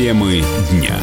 Темы дня.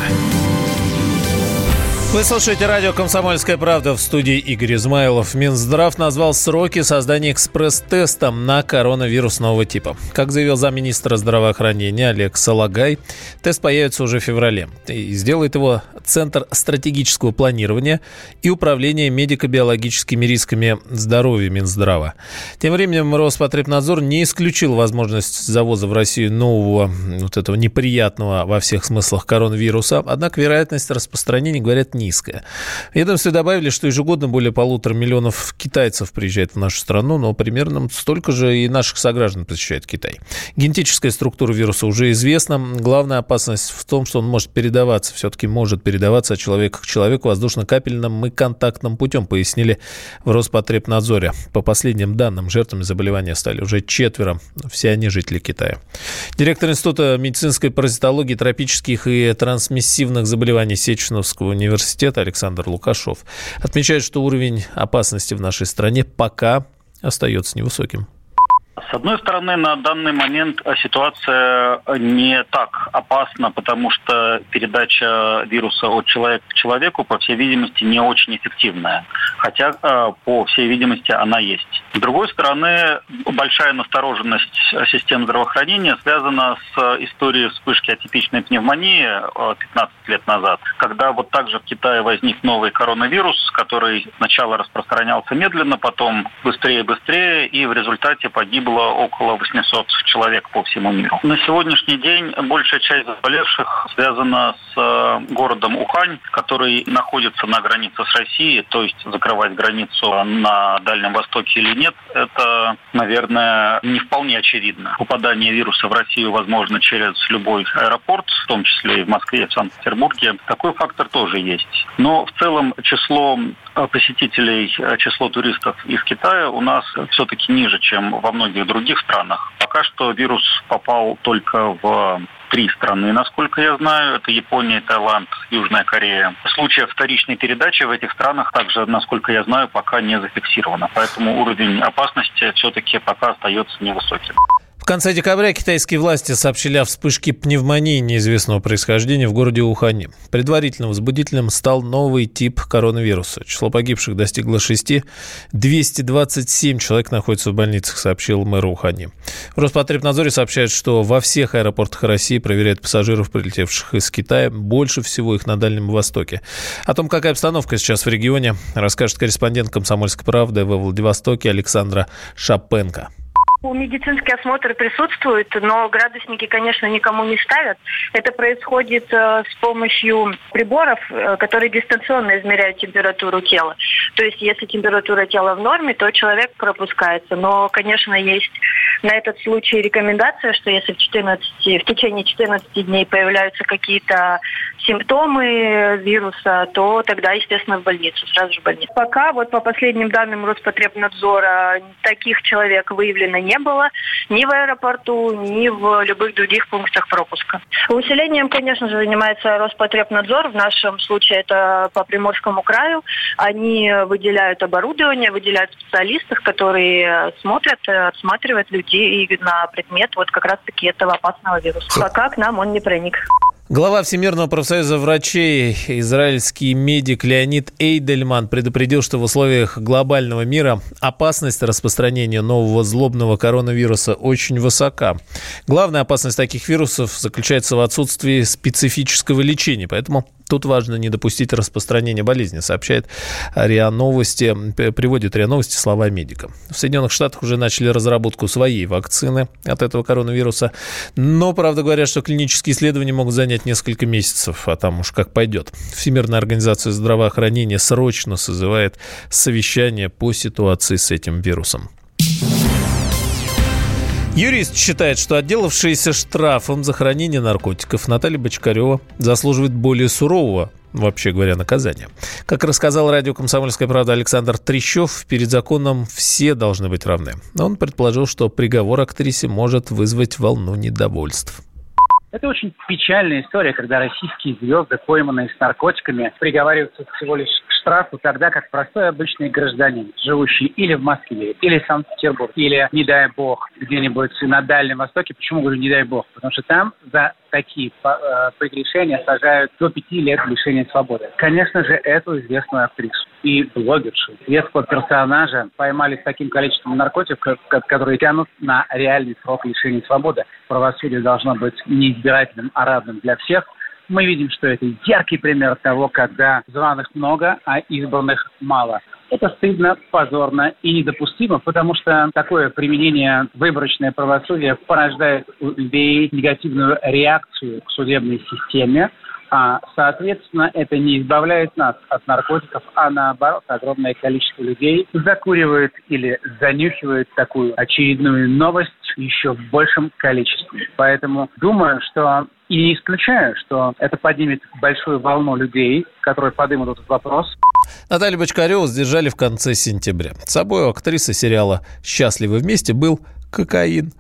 Вы слушаете радио «Комсомольская правда» в студии Игорь Измайлов. Минздрав назвал сроки создания экспресс-теста на коронавирус нового типа. Как заявил замминистра здравоохранения Олег Салагай, тест появится уже в феврале. И сделает его Центр стратегического планирования и управления медико-биологическими рисками здоровья Минздрава. Тем временем Роспотребнадзор не исключил возможность завоза в Россию нового, вот этого неприятного во всех смыслах коронавируса. Однако вероятность распространения, говорят, низкая. В ведомстве добавили, что ежегодно более полутора миллионов китайцев приезжает в нашу страну, но примерно столько же и наших сограждан посещает Китай. Генетическая структура вируса уже известна. Главная опасность в том, что он может передаваться, все-таки может передаваться от человека к человеку воздушно-капельным и контактным путем, пояснили в Роспотребнадзоре. По последним данным, жертвами заболевания стали уже четверо. Все они жители Китая. Директор Института медицинской паразитологии, тропических и трансмиссивных заболеваний Сеченовского университета университета Александр Лукашов отмечает, что уровень опасности в нашей стране пока остается невысоким. С одной стороны, на данный момент ситуация не так опасна, потому что передача вируса от человека к человеку, по всей видимости, не очень эффективная. Хотя, э, по всей видимости, она есть. С другой стороны, большая настороженность систем здравоохранения связана с историей вспышки атипичной пневмонии 15 э, лет назад, когда вот также в Китае возник новый коронавирус, который сначала распространялся медленно, потом быстрее-быстрее, и в результате погибло около 800 человек по всему миру. На сегодняшний день большая часть заболевших связана с э, городом Ухань, который находится на границе с Россией, то есть закрывать границу на Дальнем Востоке или нет, это, наверное, не вполне очевидно. Попадание вируса в Россию возможно через любой аэропорт, в том числе и в Москве, и в Санкт-Петербурге. Такой фактор тоже есть. Но в целом число посетителей, э, число туристов из Китая у нас все-таки ниже, чем во многих других странах. Пока что вирус попал только в три страны, насколько я знаю. Это Япония, Таиланд, Южная Корея. Случаев вторичной передачи в этих странах также, насколько я знаю, пока не зафиксировано. Поэтому уровень опасности все-таки пока остается невысоким конце декабря китайские власти сообщили о вспышке пневмонии неизвестного происхождения в городе Ухане. Предварительным возбудителем стал новый тип коронавируса. Число погибших достигло 6. 227 человек находятся в больницах, сообщил мэр Ухани. В Роспотребнадзоре сообщают, что во всех аэропортах России проверяют пассажиров, прилетевших из Китая. Больше всего их на Дальнем Востоке. О том, какая обстановка сейчас в регионе, расскажет корреспондент «Комсомольской правды» во Владивостоке Александра Шапенко. Медицинский осмотр присутствует, но градусники, конечно, никому не ставят. Это происходит э, с помощью приборов, э, которые дистанционно измеряют температуру тела. То есть, если температура тела в норме, то человек пропускается. Но, конечно, есть на этот случай рекомендация, что если в, 14, в течение 14 дней появляются какие-то симптомы вируса, то тогда, естественно, в больницу, сразу же в больницу. Пока вот по последним данным Роспотребнадзора таких человек выявлено не было ни в аэропорту, ни в любых других пунктах пропуска. Усилением, конечно же, занимается Роспотребнадзор. В нашем случае это по Приморскому краю. Они выделяют оборудование, выделяют специалистов, которые смотрят, отсматривают людей на предмет вот как раз-таки этого опасного вируса. Пока к нам он не проник. Глава Всемирного профсоюза врачей, израильский медик Леонид Эйдельман предупредил, что в условиях глобального мира опасность распространения нового злобного коронавируса очень высока. Главная опасность таких вирусов заключается в отсутствии специфического лечения, поэтому Тут важно не допустить распространения болезни, сообщает РИА Новости, приводит РИА Новости слова медика. В Соединенных Штатах уже начали разработку своей вакцины от этого коронавируса, но, правда, говорят, что клинические исследования могут занять несколько месяцев, а там уж как пойдет. Всемирная организация здравоохранения срочно созывает совещание по ситуации с этим вирусом. Юрист считает, что отделавшаяся штрафом за хранение наркотиков Наталья Бочкарева заслуживает более сурового вообще говоря, наказания. Как рассказал радио «Комсомольская правда» Александр Трещев, перед законом все должны быть равны. Он предположил, что приговор актрисе может вызвать волну недовольств. Это очень печальная история, когда российские звезды, пойманные с наркотиками, приговариваются всего лишь штрафу тогда, как простой обычный гражданин, живущий или в Москве, или в Санкт-Петербурге, или, не дай бог, где-нибудь на Дальнем Востоке. Почему говорю не дай бог? Потому что там за такие э, прегрешения сажают до пяти лет лишения свободы. Конечно же, эту известную актрису и блогершу, светского персонажа поймали с таким количеством наркотиков, которые тянут на реальный срок лишения свободы. Правосудие должно быть не избирательным, а равным для всех. Мы видим, что это яркий пример того, когда званых много, а избранных мало. Это стыдно, позорно и недопустимо, потому что такое применение выборочное правосудия порождает у людей негативную реакцию к судебной системе, а, соответственно, это не избавляет нас от наркотиков, а наоборот, огромное количество людей закуривает или занюхивает такую очередную новость еще в большем количестве. Поэтому думаю, что и не исключаю, что это поднимет большую волну людей, которые поднимут этот вопрос. Наталью Бочкареву задержали в конце сентября. С собой у актрисы сериала «Счастливы вместе» был кокаин,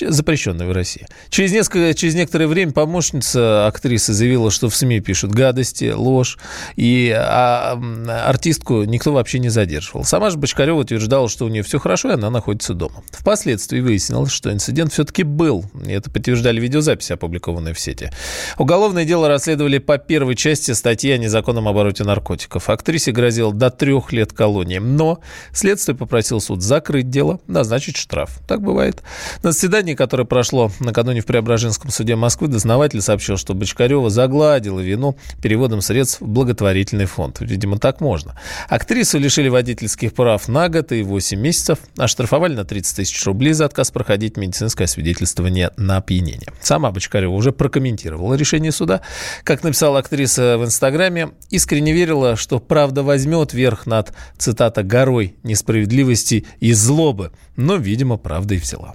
запрещенный в России. Через, несколько, через некоторое время помощница актрисы заявила, что в СМИ пишут гадости, ложь, и а, артистку никто вообще не задерживал. Сама же Бочкарева утверждала, что у нее все хорошо, и она находится дома. Впоследствии выяснилось, что инцидент все-таки был. Это подтверждали видеозаписи, опубликованные в сети. Уголовное дело расследовали по первой части статьи о незаконном обороте наркотиков. Актрисе грозило до трех лет колонии. Но следствие попросил суд закрыть дело, назначить штраф. Так было бывает. На заседании, которое прошло накануне в Преображенском суде Москвы, дознаватель сообщил, что Бочкарева загладила вину переводом средств в благотворительный фонд. Видимо, так можно. Актрису лишили водительских прав на год и 8 месяцев, оштрафовали на 30 тысяч рублей за отказ проходить медицинское свидетельствование на опьянение. Сама Бочкарева уже прокомментировала решение суда. Как написала актриса в Инстаграме, искренне верила, что правда возьмет верх над, цитата, «горой несправедливости и злобы». Но, видимо, правда и взяла.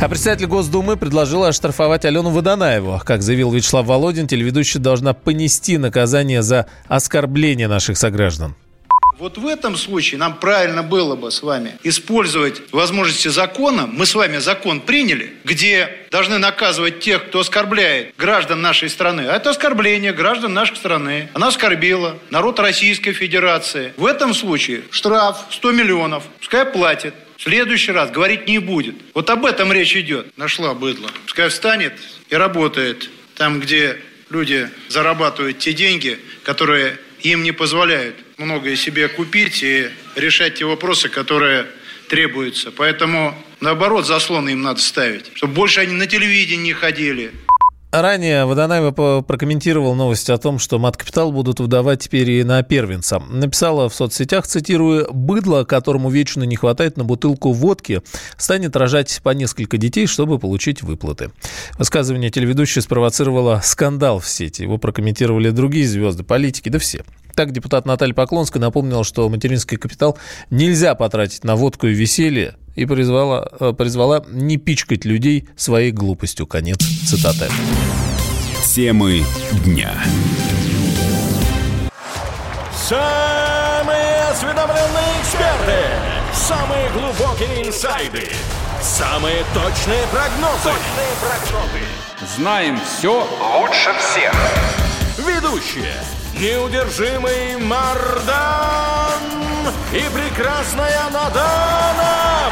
А председатель Госдумы предложила оштрафовать Алену Водонаеву. Как заявил Вячеслав Володин, телеведущая должна понести наказание за оскорбление наших сограждан. Вот в этом случае нам правильно было бы с вами использовать возможности закона. Мы с вами закон приняли, где должны наказывать тех, кто оскорбляет граждан нашей страны. А это оскорбление граждан нашей страны. Она оскорбила народ Российской Федерации. В этом случае штраф 100 миллионов. Пускай платит. В следующий раз говорить не будет. Вот об этом речь идет. Нашла быдло. Пускай встанет и работает там, где люди зарабатывают те деньги, которые им не позволяют многое себе купить и решать те вопросы, которые требуются. Поэтому, наоборот, заслоны им надо ставить, чтобы больше они на телевидении не ходили. Ранее Водонаева прокомментировал новость о том, что мат-капитал будут выдавать теперь и на первенца. Написала в соцсетях, цитирую, «Быдло, которому вечно не хватает на бутылку водки, станет рожать по несколько детей, чтобы получить выплаты». Высказывание телеведущей спровоцировало скандал в сети. Его прокомментировали другие звезды, политики, да все. Так депутат Наталья Поклонская напомнила, что материнский капитал нельзя потратить на водку и веселье, и призвала, э, призвала не пичкать людей своей глупостью. Конец цитаты. Темы дня. Самые осведомленные эксперты, самые глубокие инсайды, самые точные прогнозы. Точные прогнозы. Знаем все лучше всех. Ведущие неудержимый Мардан и прекрасная Надана